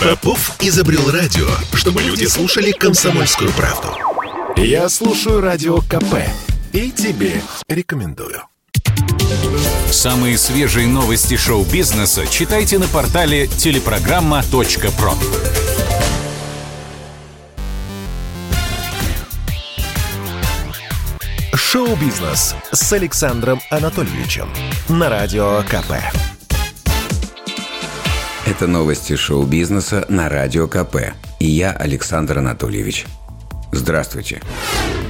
Попов изобрел радио, чтобы люди слушали комсомольскую правду. Я слушаю радио КП и тебе рекомендую. Самые свежие новости шоу-бизнеса читайте на портале телепрограмма.про. Шоу-бизнес с Александром Анатольевичем на радио КП. Это новости шоу-бизнеса на Радио КП. И я, Александр Анатольевич. Здравствуйте.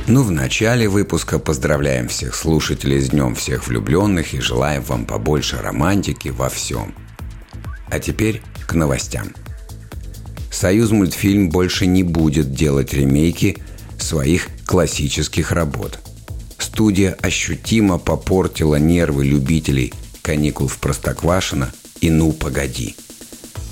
Ну, в начале выпуска поздравляем всех слушателей с Днем всех влюбленных и желаем вам побольше романтики во всем. А теперь к новостям. Союз мультфильм больше не будет делать ремейки своих классических работ. Студия ощутимо попортила нервы любителей каникул в Простоквашино и «Ну, погоди»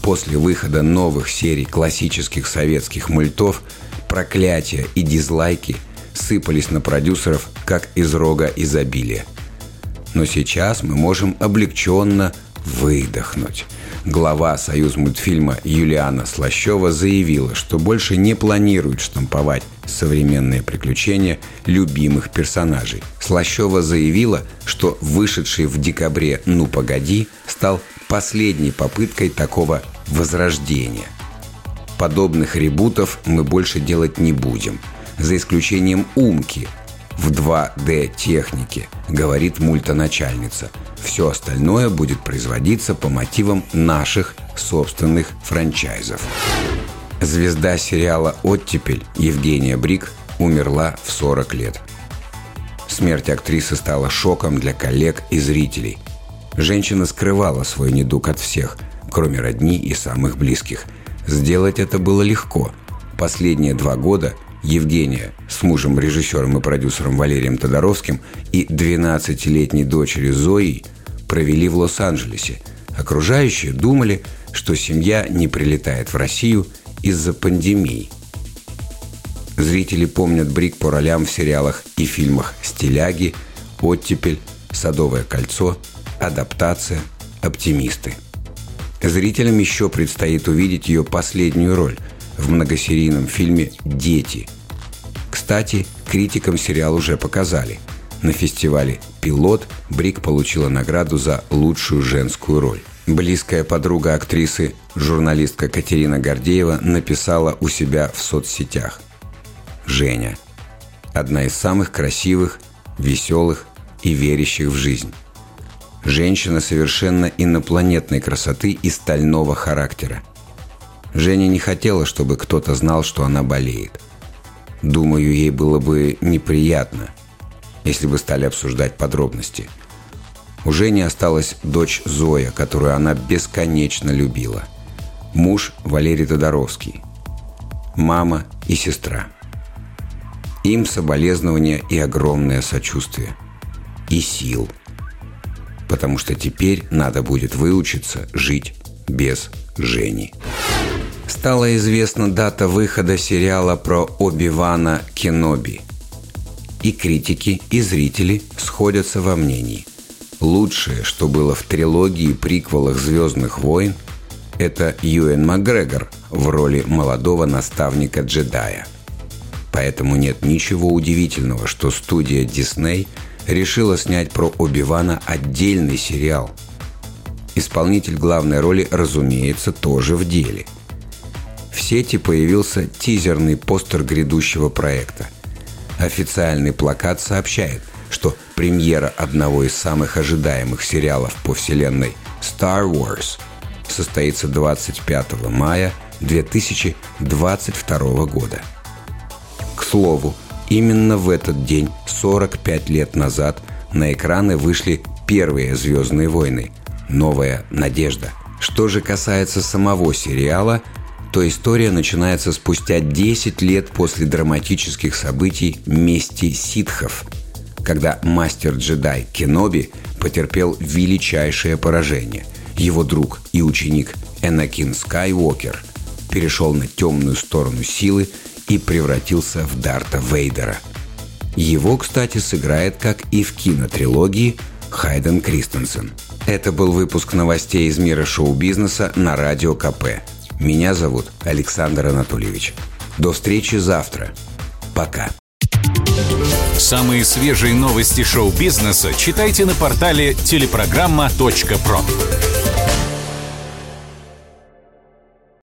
после выхода новых серий классических советских мультов проклятия и дизлайки сыпались на продюсеров, как из рога изобилия. Но сейчас мы можем облегченно выдохнуть. Глава Союз мультфильма Юлиана Слащева заявила, что больше не планирует штамповать современные приключения любимых персонажей. Слащева заявила, что вышедший в декабре «Ну погоди» стал последней попыткой такого возрождения. Подобных ребутов мы больше делать не будем, за исключением «Умки» в 2D-технике, говорит мультоначальница. Все остальное будет производиться по мотивам наших собственных франчайзов. Звезда сериала «Оттепель» Евгения Брик умерла в 40 лет. Смерть актрисы стала шоком для коллег и зрителей. Женщина скрывала свой недуг от всех, кроме родни и самых близких. Сделать это было легко. Последние два года Евгения с мужем, режиссером и продюсером Валерием Тодоровским и 12-летней дочерью Зоей провели в Лос-Анджелесе. Окружающие думали, что семья не прилетает в Россию из-за пандемии. Зрители помнят Брик по ролям в сериалах и фильмах «Стиляги», «Оттепель», «Садовое кольцо», «Адаптация», «Оптимисты». Зрителям еще предстоит увидеть ее последнюю роль в многосерийном фильме «Дети». Кстати, критикам сериал уже показали. На фестивале «Пилот» Брик получила награду за лучшую женскую роль. Близкая подруга актрисы, журналистка Катерина Гордеева, написала у себя в соцсетях. «Женя. Одна из самых красивых, веселых и верящих в жизнь. Женщина совершенно инопланетной красоты и стального характера. Женя не хотела, чтобы кто-то знал, что она болеет. Думаю, ей было бы неприятно, если бы стали обсуждать подробности. У Жени осталась дочь Зоя, которую она бесконечно любила. Муж Валерий Тодоровский. Мама и сестра. Им соболезнования и огромное сочувствие. И сил – потому что теперь надо будет выучиться жить без Жени. Стала известна дата выхода сериала про Оби-Вана Кеноби. И критики, и зрители сходятся во мнении. Лучшее, что было в трилогии приквелах «Звездных войн», это Юэн Макгрегор в роли молодого наставника-джедая. Поэтому нет ничего удивительного, что студия Дисней – решила снять про Оби-Вана отдельный сериал. Исполнитель главной роли, разумеется, тоже в деле. В сети появился тизерный постер грядущего проекта. Официальный плакат сообщает, что премьера одного из самых ожидаемых сериалов по вселенной Star Wars состоится 25 мая 2022 года. К слову, Именно в этот день, 45 лет назад, на экраны вышли первые «Звездные войны» – «Новая надежда». Что же касается самого сериала, то история начинается спустя 10 лет после драматических событий «Мести ситхов», когда мастер-джедай Кеноби потерпел величайшее поражение. Его друг и ученик Энакин Скайуокер перешел на темную сторону силы – и превратился в Дарта Вейдера. Его, кстати, сыграет, как и в кинотрилогии, Хайден Кристенсен. Это был выпуск новостей из мира шоу-бизнеса на Радио КП. Меня зовут Александр Анатольевич. До встречи завтра. Пока. Самые свежие новости шоу-бизнеса читайте на портале телепрограмма.про.